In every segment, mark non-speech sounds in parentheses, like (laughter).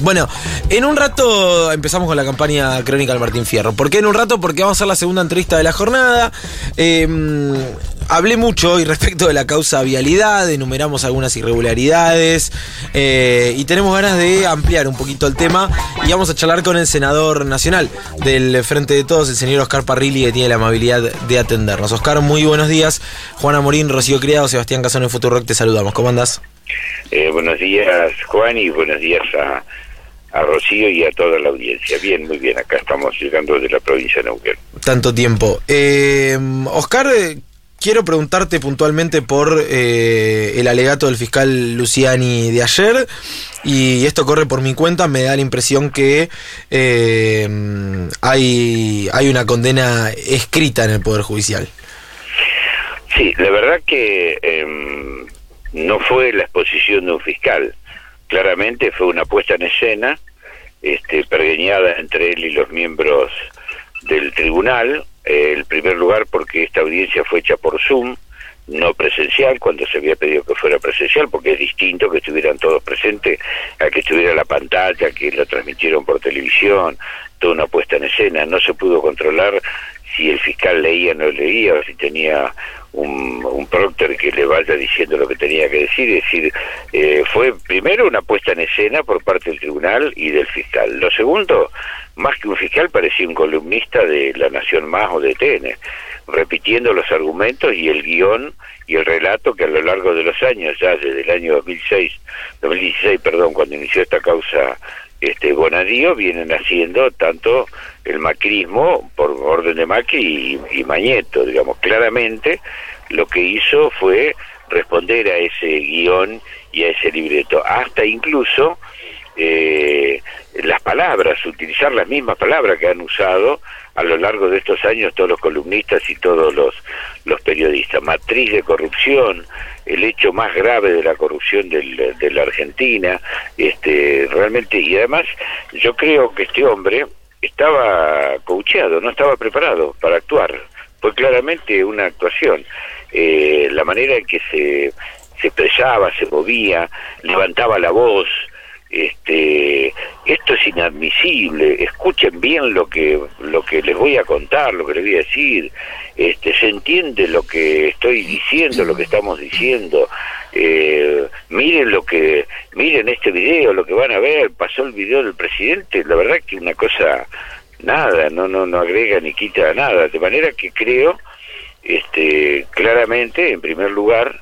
Bueno, en un rato empezamos con la campaña Crónica del Martín Fierro. ¿Por qué en un rato? Porque vamos a hacer la segunda entrevista de la jornada. Eh, hablé mucho hoy respecto de la causa vialidad, enumeramos algunas irregularidades eh, y tenemos ganas de ampliar un poquito el tema y vamos a charlar con el senador nacional del Frente de Todos, el señor Oscar Parrilli, que tiene la amabilidad de atendernos. Oscar, muy buenos días. Juana Morín, Rocío Criado, Sebastián Casón en Futurock, te saludamos. ¿Cómo andás? Eh, buenos días, Juan, y buenos días a, a Rocío y a toda la audiencia. Bien, muy bien, acá estamos llegando de la provincia de Neuquén. Tanto tiempo. Eh, Oscar, eh, quiero preguntarte puntualmente por eh, el alegato del fiscal Luciani de ayer, y esto corre por mi cuenta, me da la impresión que eh, hay, hay una condena escrita en el Poder Judicial. Sí, la verdad que em, no fue la exposición de un fiscal, claramente fue una puesta en escena, este, pergeñada entre él y los miembros del tribunal, eh, el primer lugar porque esta audiencia fue hecha por Zoom, no presencial, cuando se había pedido que fuera presencial, porque es distinto que estuvieran todos presentes a que estuviera la pantalla, que lo transmitieron por televisión, toda una puesta en escena, no se pudo controlar si el fiscal leía o no leía, o si tenía un, un que le vaya diciendo lo que tenía que decir, es decir, eh, fue primero una puesta en escena por parte del tribunal y del fiscal. Lo segundo, más que un fiscal, parecía un columnista de La Nación Más o de TN, repitiendo los argumentos y el guion y el relato que a lo largo de los años, ya desde el año 2006, 2016, perdón, cuando inició esta causa este Bonadío, vienen haciendo tanto el macrismo por orden de Macri y, y Mañeto, digamos, claramente lo que hizo fue responder a ese guion y a ese libreto, hasta incluso eh, las palabras, utilizar las mismas palabras que han usado a lo largo de estos años todos los columnistas y todos los, los periodistas. Matriz de corrupción, el hecho más grave de la corrupción del, de la Argentina, este, realmente, y además yo creo que este hombre estaba coacheado, no estaba preparado para actuar. Fue claramente una actuación. Eh, la manera en que se, se expresaba, se movía, levantaba la voz, este esto es inadmisible. Escuchen bien lo que lo que les voy a contar lo que les voy a decir. Este se entiende lo que estoy diciendo lo que estamos diciendo. Eh, miren lo que miren este video lo que van a ver. Pasó el video del presidente. La verdad que una cosa nada no no no agrega ni quita nada. De manera que creo este claramente en primer lugar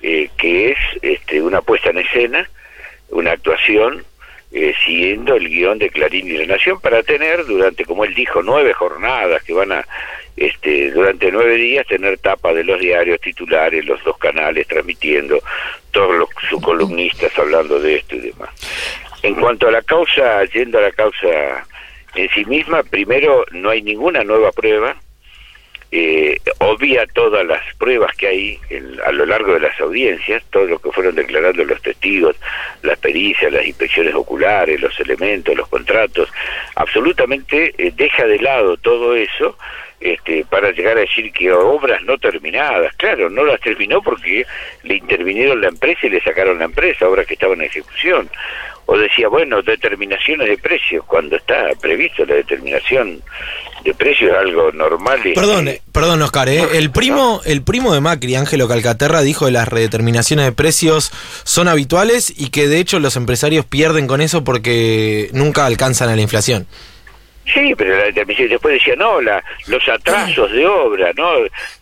eh, que es este una puesta en escena una actuación eh, siguiendo el guion de Clarín y La Nación para tener durante, como él dijo, nueve jornadas que van a, este, durante nueve días tener tapa de los diarios titulares, los dos canales transmitiendo, todos los, sus columnistas hablando de esto y demás. En cuanto a la causa, yendo a la causa en sí misma, primero no hay ninguna nueva prueba, eh, obvia todas las pruebas que hay en, a lo largo de las audiencias, todo lo que fueron declarando los testigos, las pericias, las inspecciones oculares, los elementos, los contratos, absolutamente eh, deja de lado todo eso este, para llegar a decir que obras no terminadas, claro, no las terminó porque le intervinieron la empresa y le sacaron la empresa, obras que estaban en ejecución. O decía, bueno, determinaciones de precios, cuando está previsto la determinación de precios, es algo normal. Y, Perdón, eh, perdón Oscar, ¿eh? el primo, el primo de Macri, Ángelo Calcaterra, dijo que las redeterminaciones de precios son habituales y que de hecho los empresarios pierden con eso porque nunca alcanzan a la inflación. Sí, pero la determinación después decía, no, la, los atrasos de obra, ¿no?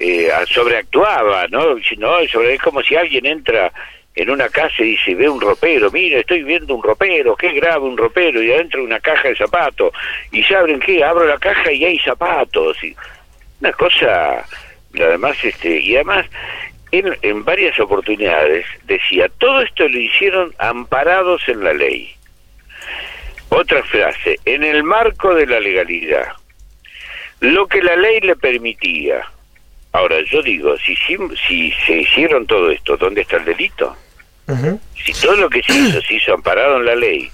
Eh, sobreactuaba, ¿no? no sobre, es como si alguien entra en una casa y dice, ve un ropero, mira, estoy viendo un ropero, qué grave un ropero, y adentro una caja de zapatos, y se abren qué, abro la caja y hay zapatos, y una cosa, además, este, y además, en, en varias oportunidades decía, todo esto lo hicieron amparados en la ley. Otra frase, en el marco de la legalidad, lo que la ley le permitía. Ahora, yo digo, si, si, si se hicieron todo esto, ¿dónde está el delito? Uh -huh. Si todo lo que se hizo se hizo amparado en la ley,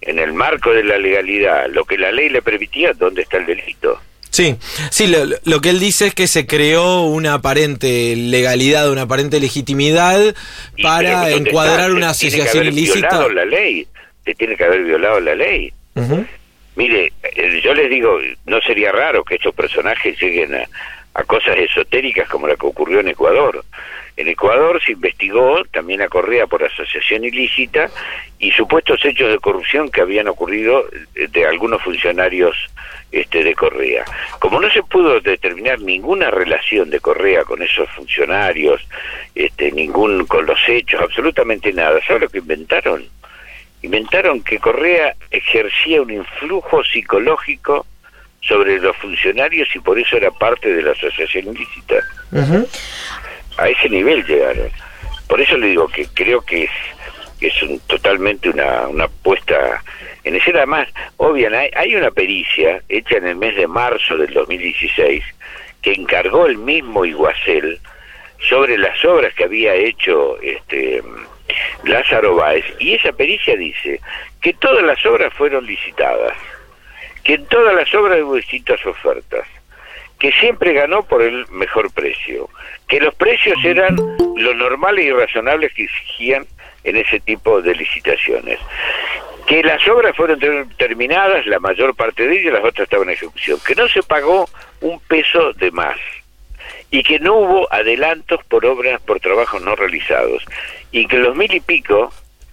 en el marco de la legalidad, lo que la ley le permitía, ¿dónde está el delito? Sí, sí, lo, lo, que él dice es que se creó una aparente legalidad, una aparente legitimidad para encuadrar está, una asociación ilícita. la ley. te tiene que haber violado la ley. Mire, eh, yo les digo, no sería raro que estos personajes lleguen a, a cosas esotéricas como la que ocurrió en Ecuador. En Ecuador se investigó también a Correa por asociación ilícita y supuestos hechos de corrupción que habían ocurrido de algunos funcionarios este, de Correa. Como no se pudo determinar ninguna relación de Correa con esos funcionarios, este, ningún con los hechos, absolutamente nada, ¿sabes lo que inventaron? Inventaron que Correa ejercía un influjo psicológico sobre los funcionarios y por eso era parte de la asociación ilícita. A ese nivel llegaron. Por eso le digo que creo que es, es un, totalmente una, una puesta en escena más obvia. Hay, una pericia hecha en el mes de marzo del 2016 que encargó el mismo Iguacel sobre las obras que había hecho este Lázaro Báez y esa pericia dice que todas las obras fueron licitadas que en todas las obras hubo distintas ofertas, que siempre ganó por el mejor precio, que los precios eran lo normales y razonables que exigían en ese tipo de licitaciones, que las obras fueron terminadas, la mayor parte de ellas, las otras estaban en ejecución, que no se pagó un peso de más y que no hubo adelantos por obras, por trabajos no realizados, y que los mil y pico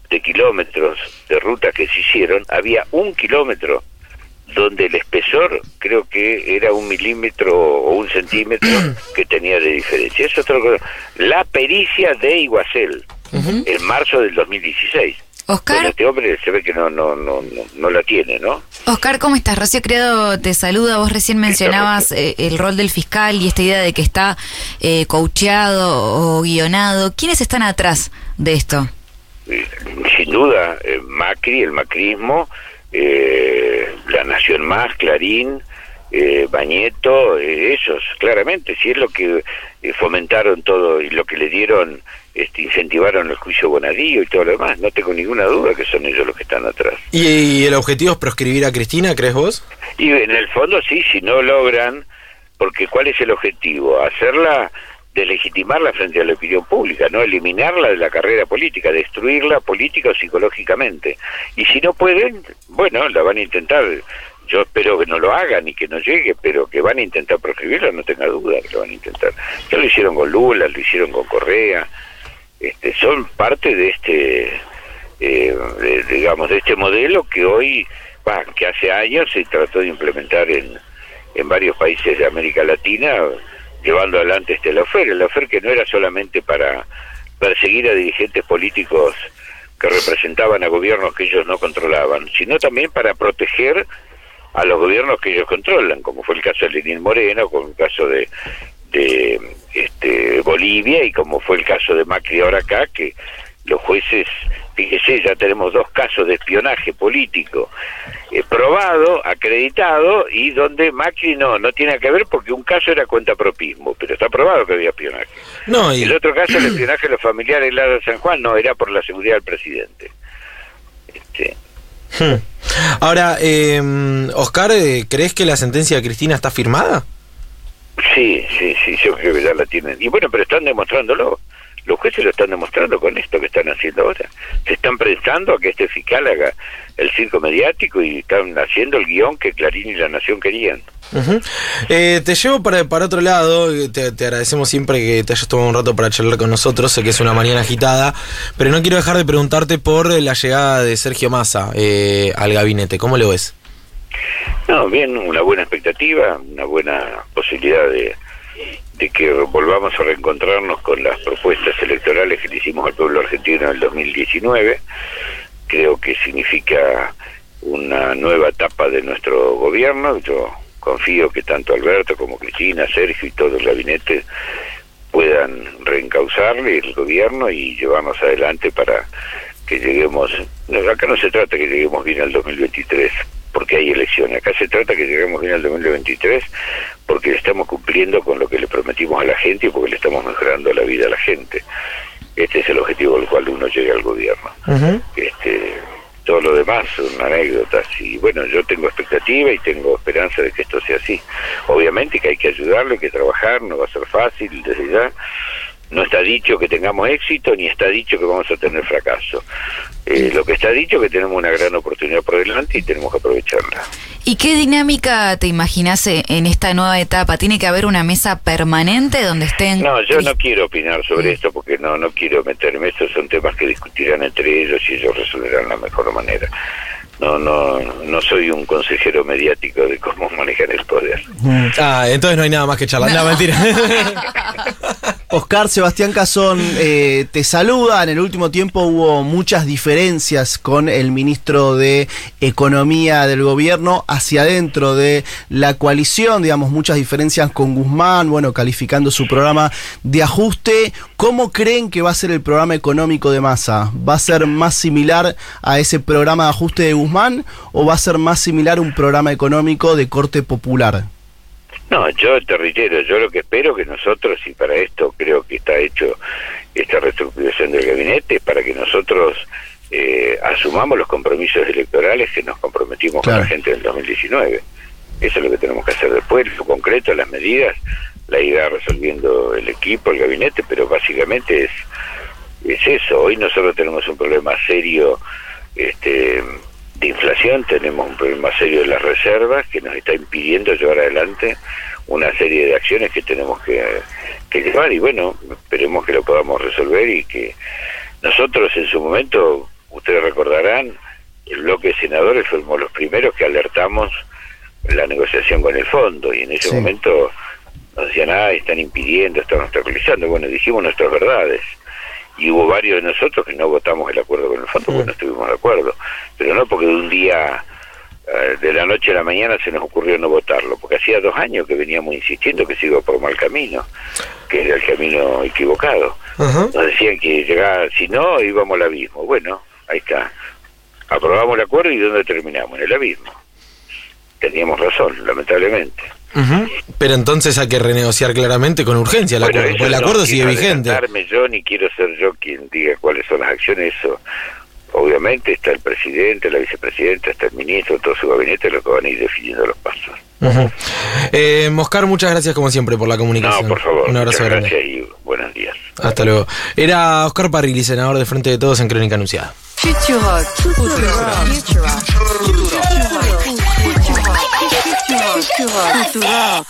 de kilómetros de ruta que se hicieron, había un kilómetro donde el espesor creo que era un milímetro o un centímetro (clears throat) que tenía de diferencia. Es otra cosa. La pericia de Iguacel, en marzo del 2016. Oscar. este hombre se ve que no, no, no, no, la tiene, ¿no? Oscar, ¿cómo estás? Rocío Credo te saluda. Vos recién mencionabas eh, el rol del fiscal y esta idea de que está eh, coacheado o guionado. ¿Quiénes están atrás de esto? Eh, sin duda, eh, Macri, el macrismo, eh, La Nación Más, Clarín, eh, Bañeto, eh, esos, claramente, si es lo que eh, fomentaron todo y lo que le dieron, este, incentivaron el juicio Bonadío y todo lo demás, no tengo ninguna duda que son ellos los que están atrás. ¿Y, el objetivo es proscribir a Cristina, crees vos? Y en el fondo sí, si no logran, porque ¿cuál es el objetivo? Hacerla de legitimarla frente a la opinión pública, no eliminarla de la carrera política, destruirla política o psicológicamente. Y si no pueden, bueno, la van a intentar. Yo espero que no lo hagan y que no llegue, pero que van a intentar proscribirla, no tenga duda que lo van a intentar. Ya lo hicieron con Lula, lo hicieron con Correa, este, son parte de este, eh, digamos, de este modelo que hoy, que hace años se trató de implementar en, en varios países de América Latina, llevando adelante este lofer, el lofer que no era solamente para perseguir a dirigentes políticos que representaban a gobiernos que ellos no controlaban, sino también para proteger a los gobiernos que ellos controlan, como fue el caso de Lenín Moreno, como el caso de, de este, Bolivia y como fue el caso de Macri ahora acá, que los jueces, fíjese, ya tenemos dos casos de espionaje político eh, probado, acreditado, y donde Macri no, no tiene que ver porque un caso era cuenta propismo, pero está probado que había espionaje. No, y... El otro caso, el (clears throat) espionaje de los familiares de San Juan, no, era por la seguridad del presidente. Este. Hmm. Ahora, eh, Oscar, ¿crees que la sentencia de Cristina está firmada? Sí, sí, sí, yo creo que ya la tienen. Y bueno, pero están demostrándolo. Los jueces lo están demostrando con esto que están haciendo ahora. Se están pensando a que este fiscal haga el circo mediático y están haciendo el guion que Clarín y La Nación querían. Eh, te llevo para, para otro lado, te, agradecemos siempre que te hayas tomado un rato para charlar con nosotros, sé que es una mañana agitada, pero no quiero dejar de preguntarte por la llegada de Sergio Massa eh, al gabinete, ¿cómo lo ves? No, bien, una buena expectativa, una buena posibilidad de, de que volvamos a reencontrarnos con las propuestas electorales que le hicimos al pueblo argentino en el 2019. Creo que significa una nueva etapa de nuestro gobierno. Yo confío que tanto Alberto como Cristina, Sergio y todo el gabinete puedan reencauzarle el gobierno y llevarnos adelante para que lleguemos, acá no se trata que lleguemos bien al 2023 porque hay elecciones, acá se trata que lleguemos bien al 2023 porque estamos cumpliendo con lo que le prometimos a la gente y porque le estamos mejorando la vida a la gente. Este es el objetivo al cual uno llega al gobierno. este, todo lo demás son anécdotas y bueno, yo tengo expectativa y tengo esperanza de que esto sea así. Obviamente que hay que ayudarlo, hay que trabajar, no va a ser fácil desde ya, no está dicho que tengamos éxito ni está dicho que vamos a tener fracaso. Eh, lo que está dicho es que tenemos una gran oportunidad por delante y tenemos que aprovecharla. ¿Y qué dinámica te imaginas en esta nueva etapa? ¿Tiene que haber una mesa permanente donde estén...? No, yo no quiero opinar sobre esto porque no, no quiero meterme. Estos son temas que discutirán entre ellos y ellos resolverán la mejor manera no, no, no soy un consejero mediático de cómo (laughs) manejar el poder. Ah, entonces no hay nada más que charlar. No, mentira. (laughs) (laughs) Oscar Sebastián Cazón eh, te saluda. En el último tiempo hubo muchas diferencias con el ministro de Economía del gobierno hacia adentro de la coalición, digamos, muchas diferencias con Guzmán, bueno, calificando su programa de ajuste. ¿Cómo creen que va a ser el programa económico de masa? ¿Va a ser más similar a ese programa de ajuste de Guzmán o va a ser más similar a un programa económico de corte popular? No, yo te reitero, yo lo que espero que nosotros, y para esto creo que está hecho esta reestructuración del gabinete, para que nosotros eh, asumamos los compromisos electorales que nos comprometimos con la gente en el 2019. Eso es lo que tenemos que hacer después, lo concreto, las medidas, la irá resolviendo el equipo, el gabinete, pero básicamente es, es eso. Hoy nosotros tenemos un problema serio este, de inflación, tenemos un problema serio de las reservas que nos está impidiendo llevar adelante una serie de acciones que tenemos que, llevar y bueno, esperemos que lo podamos resolver y que nosotros en su momento, ustedes recordarán, el bloque de senadores fuimos los primeros que alertamos la negociación con el fondo y en ese momento nos decían, ah, están impidiendo, están obstaculizando. Bueno, dijimos nuestras verdades y hubo varios de nosotros que no votamos el acuerdo con el fondo porque no estuvimos de acuerdo, pero no porque de un día eh, de la noche a la mañana se nos ocurrió no votarlo, porque hacía dos años que veníamos insistiendo que se iba por mal camino, que era el camino equivocado. Nos decían que llegaba, si no, íbamos al abismo. Bueno, ahí está. Aprobamos el acuerdo y ¿dónde terminamos? En el abismo. Teníamos razón, lamentablemente. Pero entonces hay que renegociar claramente con urgencia el acuerdo, el acuerdo sigue vigente. yo ni quiero ser yo quien diga cuáles son las acciones, eso obviamente está el presidente, la vicepresidenta, está el ministro, todo su gabinete, lo que van a ir definiendo los pasos. eh, Moscar, muchas gracias como siempre por la comunicación. No, por favor. Un abrazo grande. Gracias y buenos días. Hasta luego. Era Oscar Parrilli, senador de Frente de Todos en Crónica Anunciada. Futurock. Cultura. Cultura.